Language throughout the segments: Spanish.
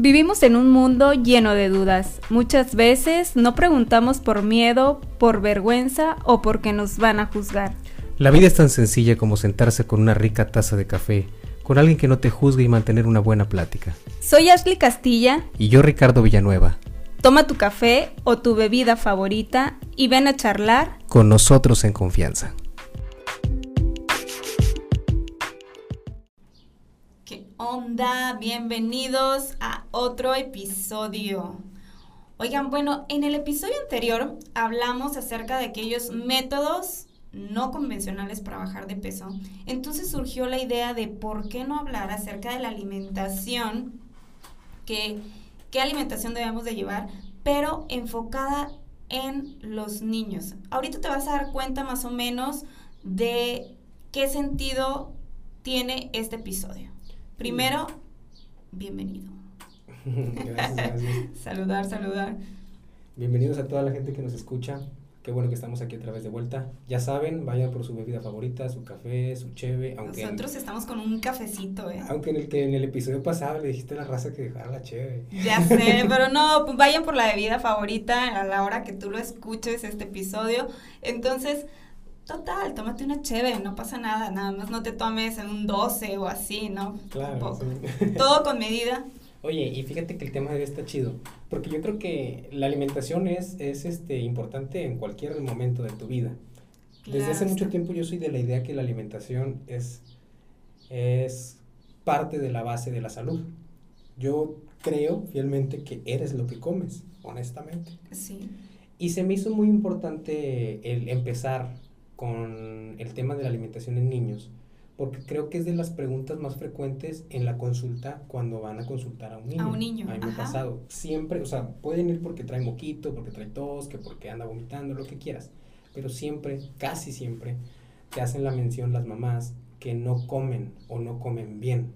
Vivimos en un mundo lleno de dudas. Muchas veces no preguntamos por miedo, por vergüenza o porque nos van a juzgar. La vida es tan sencilla como sentarse con una rica taza de café, con alguien que no te juzgue y mantener una buena plática. Soy Ashley Castilla. Y yo Ricardo Villanueva. Toma tu café o tu bebida favorita y ven a charlar con nosotros en confianza. Onda? Bienvenidos a otro episodio. Oigan, bueno, en el episodio anterior hablamos acerca de aquellos métodos no convencionales para bajar de peso. Entonces surgió la idea de por qué no hablar acerca de la alimentación, que, qué alimentación debemos de llevar, pero enfocada en los niños. Ahorita te vas a dar cuenta más o menos de qué sentido tiene este episodio. Primero, bienvenido. gracias, gracias. saludar, saludar. Bienvenidos a toda la gente que nos escucha. Qué bueno que estamos aquí otra vez de vuelta. Ya saben, vayan por su bebida favorita, su café, su cheve. Aunque Nosotros estamos con un cafecito, ¿eh? Aunque en el que en el episodio pasado le dijiste a la raza que dejara la cheve. Ya sé, pero no, pues vayan por la bebida favorita a la hora que tú lo escuches este episodio. Entonces, Total, tómate una chévere, no pasa nada, nada más no te tomes en un 12 o así, ¿no? Claro. Todo con medida. Oye, y fíjate que el tema de hoy está chido, porque yo creo que la alimentación es, es este, importante en cualquier momento de tu vida. Desde hace mucho tiempo yo soy de la idea que la alimentación es, es parte de la base de la salud. Yo creo fielmente que eres lo que comes, honestamente. Sí. Y se me hizo muy importante el empezar con el tema de la alimentación en niños, porque creo que es de las preguntas más frecuentes en la consulta cuando van a consultar a un niño. A un niño. A mí me ha pasado. Siempre, o sea, pueden ir porque trae moquito, porque trae tos, que porque anda vomitando, lo que quieras. Pero siempre, casi siempre, te hacen la mención las mamás que no comen o no comen bien.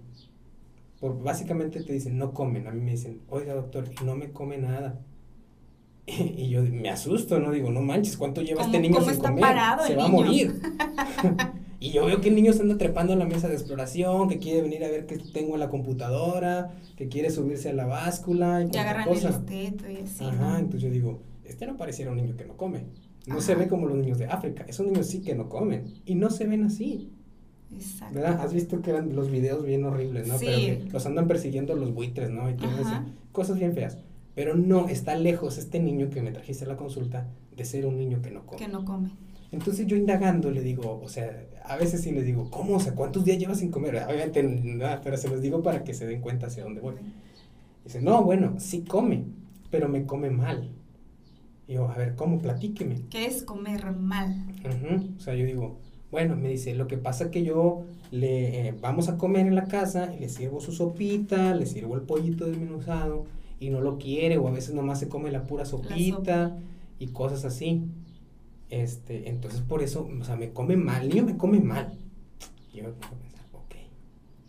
Por, básicamente te dicen, no comen. A mí me dicen, oiga doctor, no me come nada. Y yo me asusto, ¿no? Digo, no manches, ¿cuánto lleva este niño sin comer? se va a morir. y yo veo que el niño se anda trepando en la mesa de exploración, que quiere venir a ver qué tengo en la computadora, que quiere subirse a la báscula y, y agarran cosa. el y así. Ajá, entonces yo digo, este no pareciera un niño que no come. No se ve como los niños de África. Esos niños sí que no comen. Y no se ven así. Exacto. ¿Verdad? Has visto que eran los videos bien horribles, ¿no? Sí. Pero que los andan persiguiendo los buitres, ¿no? Y todo eso. Cosas bien feas. Pero no, está lejos este niño que me trajiste a la consulta de ser un niño que no come. Que no come. Entonces yo indagando le digo, o sea, a veces sí les digo, ¿cómo? O sea, ¿cuántos días llevas sin comer? Obviamente nada, pero se los digo para que se den cuenta hacia dónde voy. Dice, no, bueno, sí come, pero me come mal. Y yo, a ver, ¿cómo? Platíqueme. ¿Qué es comer mal? O sea, yo digo, bueno, me dice, lo que pasa que yo le eh, vamos a comer en la casa y le sirvo su sopita, le sirvo el pollito desmenuzado y no lo quiere o a veces nomás se come la pura sopita y cosas así. Este, entonces por eso, o sea, me come mal, el niño me come mal. Y yo me a pensar, ok.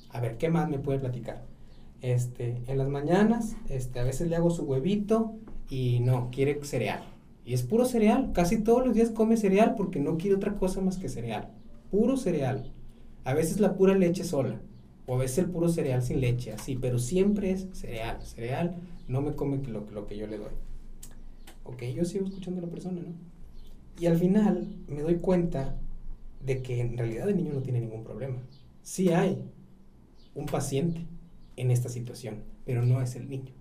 A ver, ¿qué más me puede platicar? Este, en las mañanas, este, a veces le hago su huevito y no, quiere cereal. Y es puro cereal, casi todos los días come cereal porque no quiere otra cosa más que cereal. Puro cereal. A veces la pura leche sola. O a veces el puro cereal sin leche, así, pero siempre es cereal, cereal, no me come lo, lo que yo le doy. Ok, yo sigo escuchando a la persona, ¿no? Y al final me doy cuenta de que en realidad el niño no tiene ningún problema. Sí hay un paciente en esta situación, pero no es el niño.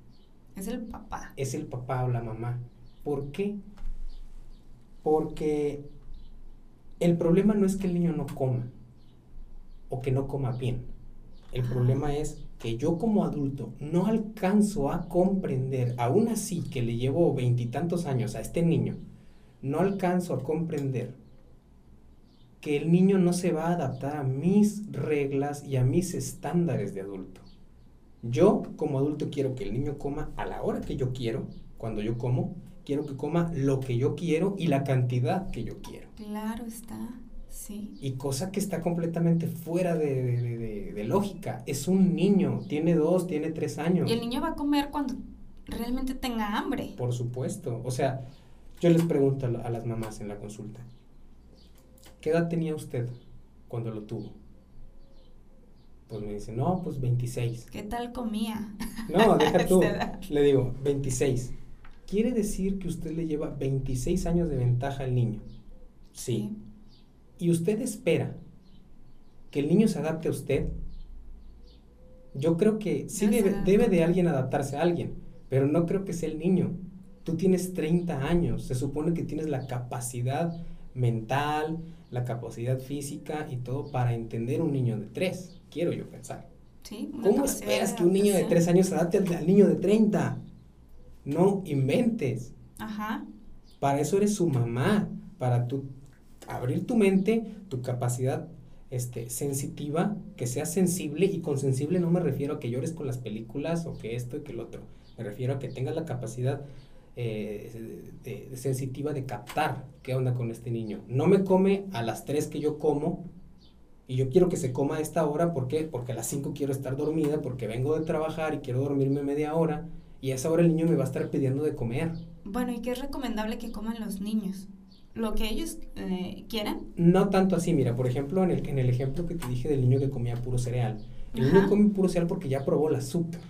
Es el papá. Es el papá o la mamá. ¿Por qué? Porque el problema no es que el niño no coma o que no coma bien. El problema es que yo como adulto no alcanzo a comprender, aún así que le llevo veintitantos años a este niño, no alcanzo a comprender que el niño no se va a adaptar a mis reglas y a mis estándares de adulto. Yo como adulto quiero que el niño coma a la hora que yo quiero, cuando yo como, quiero que coma lo que yo quiero y la cantidad que yo quiero. Claro está. Y cosa que está completamente fuera de, lógica. Es un niño, tiene dos, tiene tres años. Y el niño va a comer cuando realmente tenga hambre. Por supuesto. O sea, yo les pregunto a, las mamás en la consulta, ¿qué edad tenía usted cuando lo tuvo? Pues me dice, no, pues 26. ¿Qué tal comía? No, deja tú. Le digo, 26. ¿Quiere decir que usted le lleva 26 años de ventaja al niño? Sí. ¿Y usted espera que el niño se adapte a usted? Yo creo que sí No debe, debe de alguien adaptarse a alguien, pero no creo que sea el niño. Tú tienes 30 años, se supone que tienes la capacidad mental, la capacidad física y todo para entender un niño de 3, quiero yo pensar. Sí, ¿Cómo esperas que un niño de adaptación. 3 años se adapte al, al niño de 30? No inventes. Ajá. Para eso eres su mamá, para tu, abrir tu mente, tu capacidad este, sensitiva, que seas sensible, y con sensible no me refiero a que llores con las películas o que esto y que el otro, me refiero a que tengas la capacidad eh, de- sensitiva de captar qué onda con este niño. No me come a las 3 que yo como, y yo quiero que se coma a esta hora, ¿por qué? Porque a las 5 quiero estar dormida, porque vengo de trabajar y quiero dormirme media hora, y a esa hora el niño me va a estar pidiendo de comer. Bueno, ¿y qué es recomendable que coman los niños? Lo que ellos eh, quieran. No tanto así, mira, por ejemplo, en el, en el ejemplo que te dije del niño que comía puro cereal. El Ajá. niño come puro cereal porque ya probó el azúcar.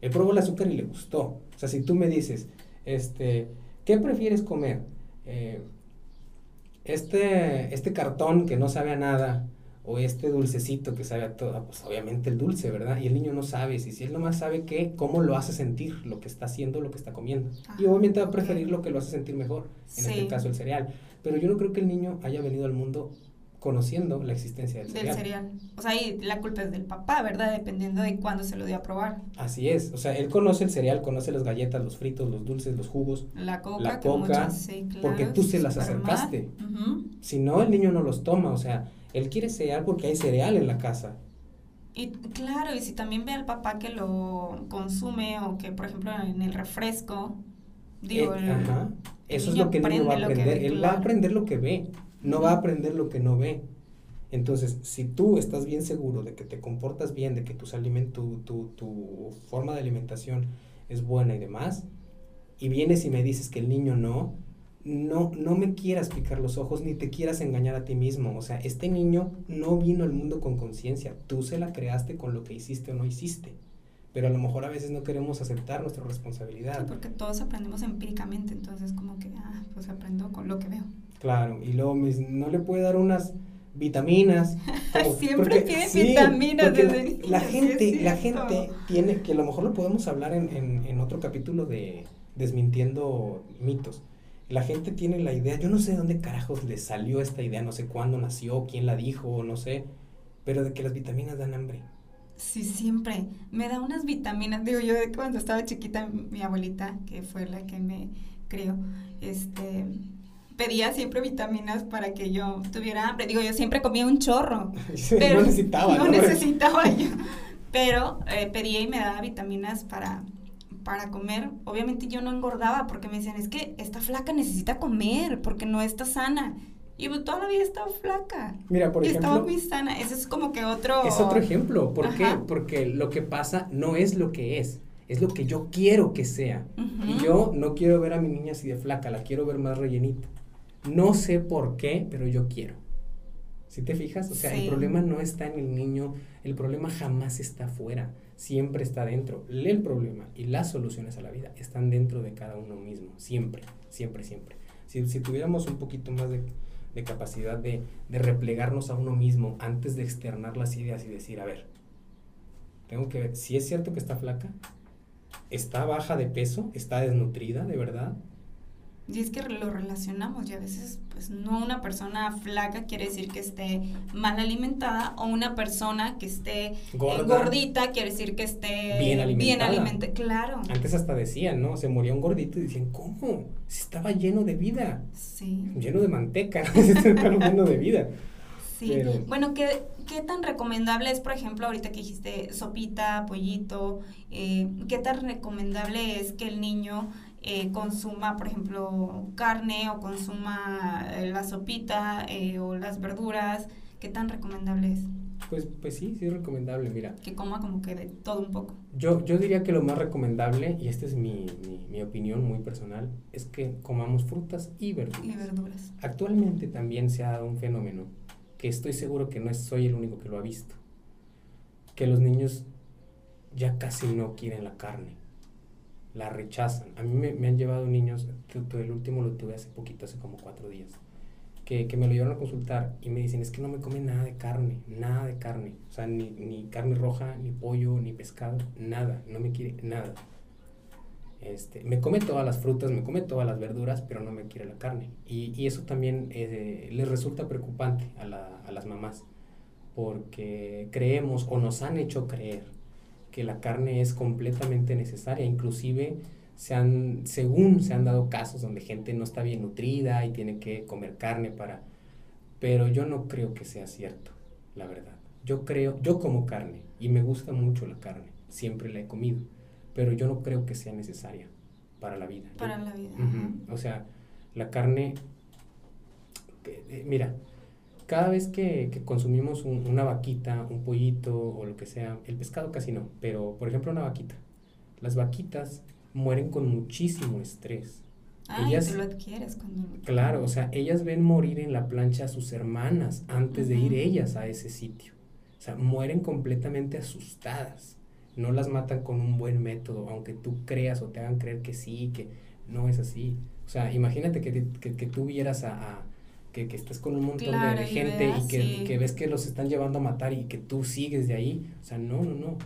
Él probó el azúcar y le gustó. O sea, si tú me dices, este, ¿qué prefieres comer? Eh, este, este cartón que no sabe a nada o este dulcecito que sabe a todo, pues obviamente el dulce, ¿verdad? Y el niño no sabe, si, si él nomás sabe qué, cómo lo hace sentir, lo que está haciendo, lo que está comiendo. y Ah, obviamente va a preferir lo que lo hace sentir mejor, en Sí. este caso el cereal. Pero yo no creo que el niño haya venido al mundo conociendo la existencia del Del cereal. cereal. O sea, y la culpa es del papá, ¿verdad? Dependiendo de cuándo se lo dio a probar. Así es, o sea, él conoce el cereal, conoce las galletas, los fritos, los dulces, los jugos. La coca, La coca, muchos, sí, claro, porque tú se las acercaste. Si no, el niño no los toma, o sea, él quiere cereal porque hay cereal en la casa. Y claro, y si también ve al papá que lo consume o que, por ejemplo, en el refresco, digo, Eh, ajá. Eso es lo que el niño va a aprender. ve, Él va a aprender lo que ve, no va a aprender lo que no ve. Entonces, si tú estás bien seguro de que te comportas bien, de que tus tu, tu, tu forma de alimentación es buena y demás, y vienes y me dices que el niño no, no, no me quieras picar los ojos ni te quieras engañar a ti mismo. O sea, este niño no vino al mundo con conciencia. Tú se la creaste con lo que hiciste o no hiciste. Pero a lo mejor a veces no queremos aceptar nuestra responsabilidad. Sí, porque todos aprendemos empíricamente, entonces como que, ah, pues aprendo con lo que veo. Claro, y luego dice, no le puede dar unas vitaminas. como- Siempre piden vitaminas porque desde la, niños, la sí es gente, la gente tiene, que a lo mejor lo podemos hablar en, en, en otro capítulo de Desmintiendo mitos. La gente tiene la idea, yo no sé de dónde carajos le salió esta idea, no sé cuándo nació, quién la dijo, no sé, pero de que las vitaminas dan hambre. Sí, siempre. Me da unas vitaminas. Digo, yo cuando estaba chiquita, mi abuelita, que fue la que me crió, este, pedía siempre vitaminas para que yo tuviera hambre. Digo, yo siempre comía un chorro. Pero no necesitaba, No ¿no? necesitaba yo. Pero eh, pedía y me daba vitaminas para, para comer. Obviamente yo no engordaba porque me decían, es que esta flaca necesita comer porque no está sana. Y pues toda la vida estaba flaca. Mira, por y estaba ejemplo, muy sana. Ese es como que otro... Es otro ejemplo. ¿Por qué? Ajá. Porque lo que pasa no es lo que es, es lo que yo quiero que sea. Ujú. Y yo no quiero ver a mi niña así de flaca, la quiero ver más rellenita. No sé por qué, pero yo quiero. ¿Sí te fijas? O sea, Sí. el problema no está en el niño, el problema jamás está afuera, siempre está dentro. El problema y las soluciones a la vida están dentro de cada uno mismo, siempre, siempre, siempre. Si, si tuviéramos un poquito más de, de capacidad de, de replegarnos a uno mismo antes de externar las ideas y decir, a ver, tengo que ver, si es cierto que está flaca, está baja de peso, está desnutrida, de verdad. Y es que lo relacionamos y a veces, pues no una persona flaca quiere decir que esté mal alimentada o una persona que esté eh, gordita quiere decir que esté Bien alimentada. Claro. Antes hasta decían, ¿no? Se moría un gordito y decían, ¿cómo? Si estaba lleno de vida, Sí. lleno de manteca, lleno de vida. Sí. Pero- Bueno, ¿qué, ¿qué tan recomendable es, por ejemplo, ahorita que dijiste sopita, pollito? eh, ¿Qué tan recomendable es que el niño eh, consuma, por ejemplo, carne o consuma eh, la sopita eh, o las verduras? ¿Qué tan recomendable es? Pues, pues sí, sí es recomendable, mira. Que coma como que de todo un poco. Yo, yo diría que lo más recomendable, y esta es mi, mi, mi opinión muy personal, es que comamos frutas y verduras. Y verduras. Actualmente también se ha dado un fenómeno que estoy seguro que no soy el único que lo ha visto. que los niños ya casi no quieren la carne, la rechazan. A mí me, han llevado niños, el último lo tuve hace poquito, hace como cuatro días, que, me lo llevaron a consultar y me dicen, es que no me comen nada de carne, nada de carne, o sea, ni, ni carne roja, ni pollo, ni pescado, nada, no me quiere nada. Este, me come todas las frutas, me come todas las verduras, pero no me quiere la carne. Y, y eso también eh, les resulta preocupante a, la, a las mamás, porque creemos o nos han hecho creer que la carne es completamente necesaria, inclusive se han, según se han dado casos donde gente no está bien nutrida y tiene que comer carne para, pero yo no creo que sea cierto, la verdad. Yo creo, yo como carne y me gusta mucho la carne, siempre la he comido, pero yo no creo que sea necesaria para la vida. Para la vida. O sea, la carne, eh, mira, cada vez que, consumimos una vaquita, un pollito o lo que sea, el pescado casi no, pero por ejemplo una vaquita, las vaquitas mueren con muchísimo estrés. Ah, ellas, lo adquieres cuando... Claro, o sea, ellas ven morir en la plancha a sus hermanas antes de ir ellas a ese sitio. O sea, mueren completamente asustadas. No las matan con un buen método, aunque tú creas o te hagan creer que sí, que no es así. O sea, imagínate que, que, tú vieras a que, que estés con un montón de gente y, que, que, ves que los están llevando a matar y que tú sigues de ahí. O sea, no, no, no.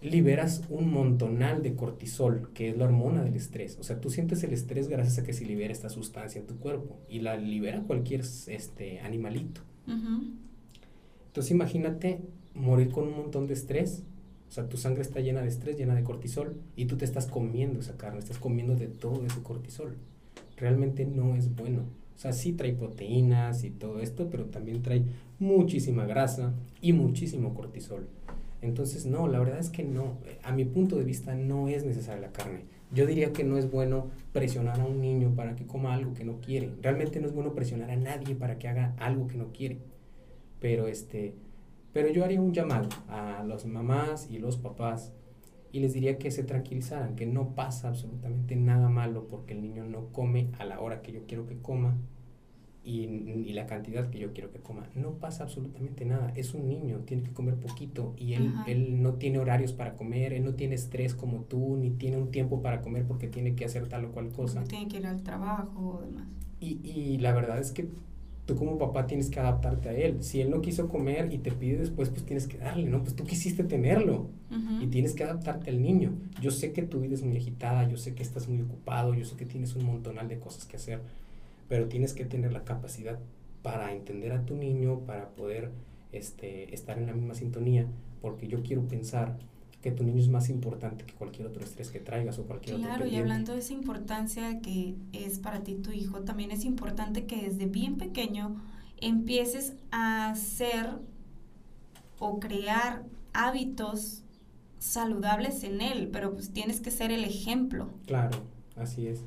Liberas un montonal de cortisol, que es la hormona del estrés. O sea, tú sientes el estrés gracias a que se libera esta sustancia en tu cuerpo y la libera cualquier este, animalito. Entonces imagínate morir con un montón de estrés. O sea, tu sangre está llena de estrés, llena de cortisol, y tú te estás comiendo esa carne, estás comiendo de todo ese cortisol. Realmente no es bueno. O sea, sí trae proteínas y todo esto, pero también trae muchísima grasa y muchísimo cortisol. Entonces, no, la verdad es que no. A mi punto de vista no es necesaria la carne. Yo diría que no es bueno presionar a un niño para que coma algo que no quiere. Realmente no es bueno presionar a nadie para que haga algo que no quiere. Pero este, pero yo haría un llamado a las mamás y los papás y les diría que se tranquilizaran, que no pasa absolutamente nada malo porque el niño no come a la hora que yo quiero que coma y, y, la cantidad que yo quiero que coma. No pasa absolutamente nada. Es un niño, tiene que comer poquito y él, él no tiene horarios para comer, él no tiene estrés como tú, ni tiene un tiempo para comer porque tiene que hacer tal o cual cosa. tiene que ir al trabajo o demás. Y, y la verdad es que tú como papá tienes que adaptarte a él. Si él no quiso comer y te pide después, pues tienes que darle, ¿no? Pues tú quisiste tenerlo y tienes que adaptarte al niño. Yo sé que tu vida es muy agitada, yo sé que estás muy ocupado, yo sé que tienes un montonal de cosas que hacer, pero tienes que tener la capacidad para entender a tu niño, para poder este, estar en la misma sintonía, porque yo quiero pensar que tu niño es más importante que cualquier otro estrés que traigas o cualquier otro Claro, y hablando de esa importancia que es para ti tu hijo, también es importante que desde bien pequeño empieces a hacer o crear hábitos saludables en él, pero pues tienes que ser el ejemplo. Claro, así es.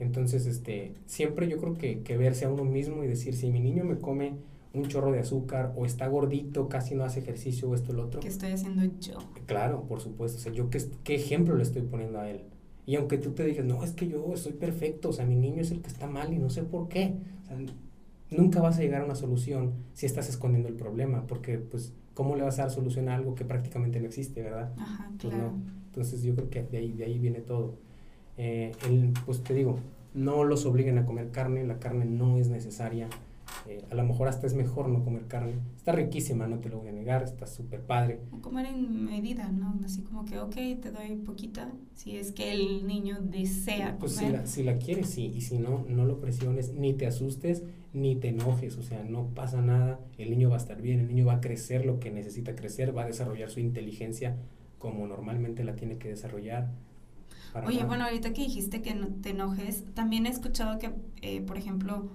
Entonces, este, siempre yo creo que, que verse a uno mismo y decir, si mi niño me come un chorro de azúcar o está gordito, casi no hace ejercicio o esto o lo otro. ¿Qué estoy haciendo yo? Claro, por supuesto. O sea, yo qué, qué ejemplo le estoy poniendo a él. Y aunque tú te digas, no, es que yo soy perfecto, o sea, mi niño es el que está mal y no sé por qué. O sea, nunca vas a llegar a una solución si estás escondiendo el problema, porque pues, ¿cómo le vas a dar solución a algo que prácticamente no existe, verdad? Ajá, pues, claro. Entonces yo creo que de ahí, de ahí viene todo. Eh, pues te digo, no los obliguen a comer carne, la carne no es necesaria. Eh, a lo mejor hasta es mejor no comer carne. Está riquísima, no te lo voy a negar, está súper padre. comer en medida, ¿no? Así como que, ok, te doy poquita, si es que el niño desea pues comer. Si la, si la quieres, sí, y si no, no lo presiones, ni te asustes, ni te enojes, o sea, no pasa nada, el niño va a estar bien, el niño va a crecer lo que necesita crecer, va a desarrollar su inteligencia como normalmente la tiene que desarrollar. Oye, bueno, ahorita que dijiste que no te enojes, también he escuchado que, eh, por ejemplo,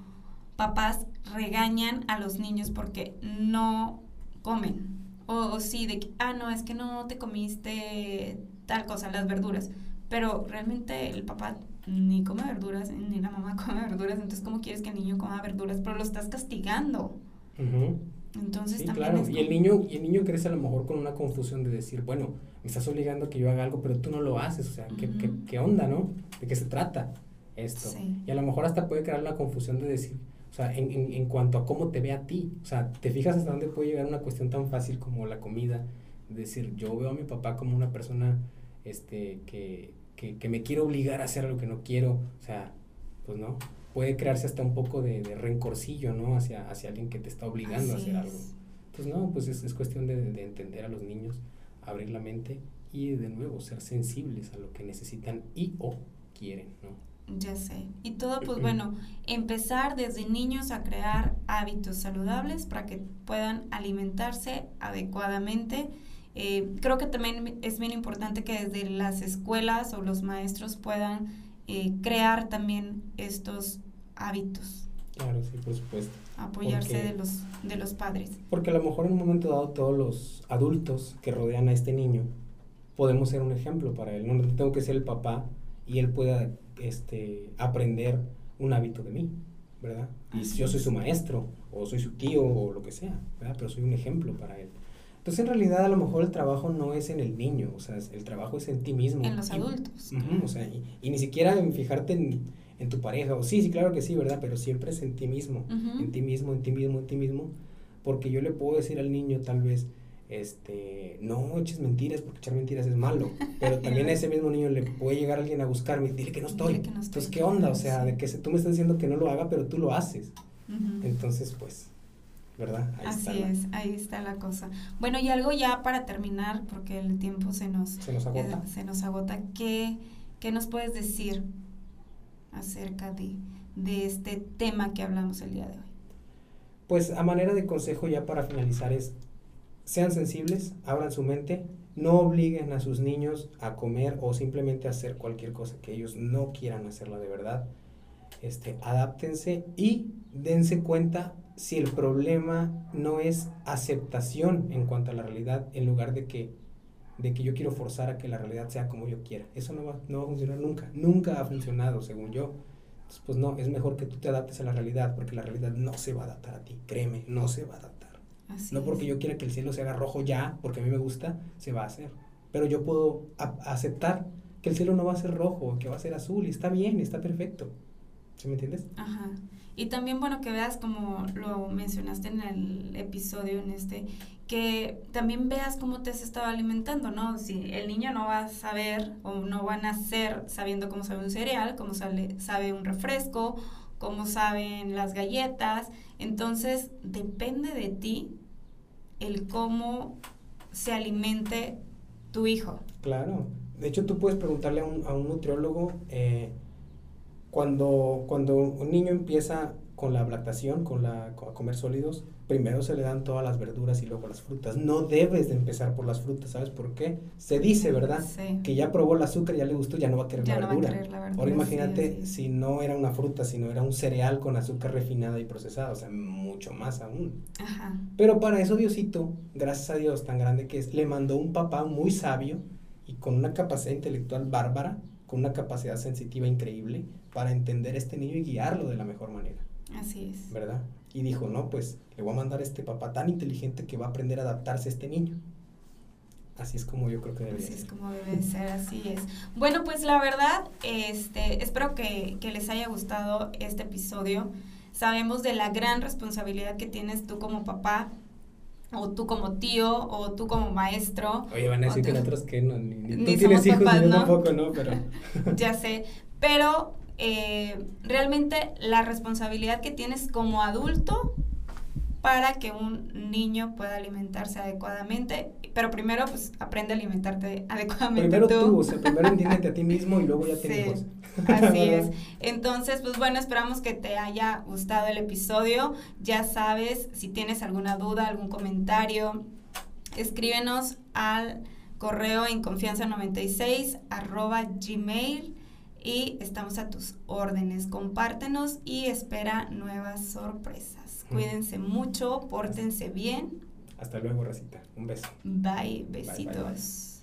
papás regañan a los niños porque no comen. O, sí, de que, ah, no, es que no te comiste tal cosa, las verduras. Pero realmente el papá ni come verduras, ni la mamá come verduras. Entonces, ¿cómo quieres que el niño coma verduras? Pero lo estás castigando. Entonces, también claro. y el niño y el niño crece a lo mejor con una confusión de decir, bueno, me estás obligando a que yo haga algo, pero tú no lo haces. O sea, ¿qué, qué, qué onda, no? ¿De qué se trata esto? Y a lo mejor hasta puede crear la confusión de decir, o sea, en, en, en, cuanto a cómo te ve a ti. O sea, te fijas hasta dónde puede llegar una cuestión tan fácil como la comida, decir, yo veo a mi papá como una persona este, que, que, que me quiere obligar a hacer lo que no quiero, o sea, pues no, puede crearse hasta un poco de, de rencorcillo, ¿no? Hacia, hacia alguien que te está obligando a hacer algo. Entonces, no, pues es, es cuestión de, de, entender a los niños, abrir la mente y de nuevo ser sensibles a lo que necesitan y o quieren, ¿no? Ya sé. Y todo, pues bueno, empezar desde niños a crear hábitos saludables para que puedan alimentarse adecuadamente. Eh, creo que también es bien importante que desde las escuelas o los maestros puedan eh, crear también estos hábitos. Claro, sí, por supuesto. Apoyarse de, los, de los padres. Porque a lo mejor en un momento dado todos los adultos que rodean a este niño podemos ser un ejemplo para él. No tengo que ser el papá y él pueda este, aprender un hábito de mí, ¿verdad? Y yo soy su maestro, o soy su tío, o lo que sea, ¿verdad? Pero soy un ejemplo para él. Entonces, en realidad, a lo mejor el trabajo no es en el niño, o sea, el trabajo es en ti mismo. En los adultos. o sea, y, ni siquiera en fijarte en, en, tu pareja, o sí, sí, claro que sí, ¿verdad? Pero siempre es en ti mismo, en ti mismo, en ti mismo, en ti mismo, porque yo le puedo decir al niño, tal vez, este, no eches mentiras porque echar mentiras es malo, pero también a ese mismo niño le puede llegar alguien a buscarme y dile que no estoy. Entonces, ¿qué onda? O sea, de que tú me estás diciendo que no lo haga, pero tú lo haces. Entonces, pues, ¿verdad? Ahí Así es, ahí está la cosa. Bueno, y algo ya para terminar, porque el tiempo se nos, se nos agota. se nos agota. ¿Qué, ¿Qué, nos puedes decir acerca de, de este tema que hablamos el día de hoy? Pues a manera de consejo ya para finalizar es sean sensibles, abran su mente, no obliguen a sus niños a comer o simplemente a hacer cualquier cosa que ellos no quieran hacerla de verdad. Este, adáptense y dense cuenta si el problema no es aceptación en cuanto a la realidad en lugar de que, de que yo quiero forzar a que la realidad sea como yo quiera. Eso no va, no va a funcionar nunca. Nunca ha funcionado, según yo. Entonces, pues no, es mejor que tú te adaptes a la realidad porque la realidad no se va a adaptar a ti. Créeme, no se va a adaptar no porque yo quiera que el cielo se haga rojo ya, porque a mí me gusta, se va a hacer. Pero yo puedo aceptar que el cielo no va a ser rojo, que va a ser azul, y está bien, está perfecto. ¿Sí me entiendes? Ajá. Y también, bueno, que veas como lo mencionaste en el episodio, en este, que también veas cómo te has estado alimentando, ¿no? Si el niño no va a saber o no va a nacer sabiendo cómo sabe un cereal, cómo sale, sabe un refresco, cómo saben las galletas, entonces depende de ti el cómo se alimente tu hijo. Claro. De hecho, tú puedes preguntarle a un, a un nutriólogo eh, cuando, cuando un niño empieza con la lactación, con la a comer sólidos, primero se le dan todas las verduras y luego las frutas. No debes de empezar por las frutas, ¿sabes por qué? Se dice, ¿verdad? Que ya probó el azúcar, ya le gustó, ya no va a querer, la, verdura. Ahora imagínate si no era una fruta, sino era un cereal con azúcar refinada y procesada, o sea, mucho más aún. Ajá. Pero para eso Diosito, gracias a Dios tan grande que es, le mandó un papá muy sabio y con una capacidad intelectual bárbara, con una capacidad sensitiva increíble para entender a este niño y guiarlo de la mejor manera. Así es. ¿Verdad? Y dijo, no, pues le voy a mandar a este papá tan inteligente que va a aprender a adaptarse a este niño. Así es como yo creo que debe ser. Así es como debe ser, así es. Bueno, pues la verdad, este, espero que, que les haya gustado este episodio. Sabemos de la gran responsabilidad que tienes tú como papá o tú como tío, o tú como maestro. Oye, van a decir que nosotros que no, ni, ni, tú tienes hijos, ni yo tampoco, ¿no? Pero... ya sé, pero eh, realmente la responsabilidad que tienes como adulto para que un niño pueda alimentarse adecuadamente. Pero primero, pues, aprende a alimentarte adecuadamente primero tú. o sea, primero entiéndete a ti mismo y luego ya te sí, Así es. Entonces, pues bueno, esperamos que te haya gustado el episodio. Ya sabes, si tienes alguna duda, algún comentario, escríbenos al correo en confianza 96 arroba gmail y estamos a tus órdenes. Compártenos y espera nuevas sorpresas. Cuídense mucho, pórtense bien. Hasta luego, Racita. Un beso. Bye, besitos.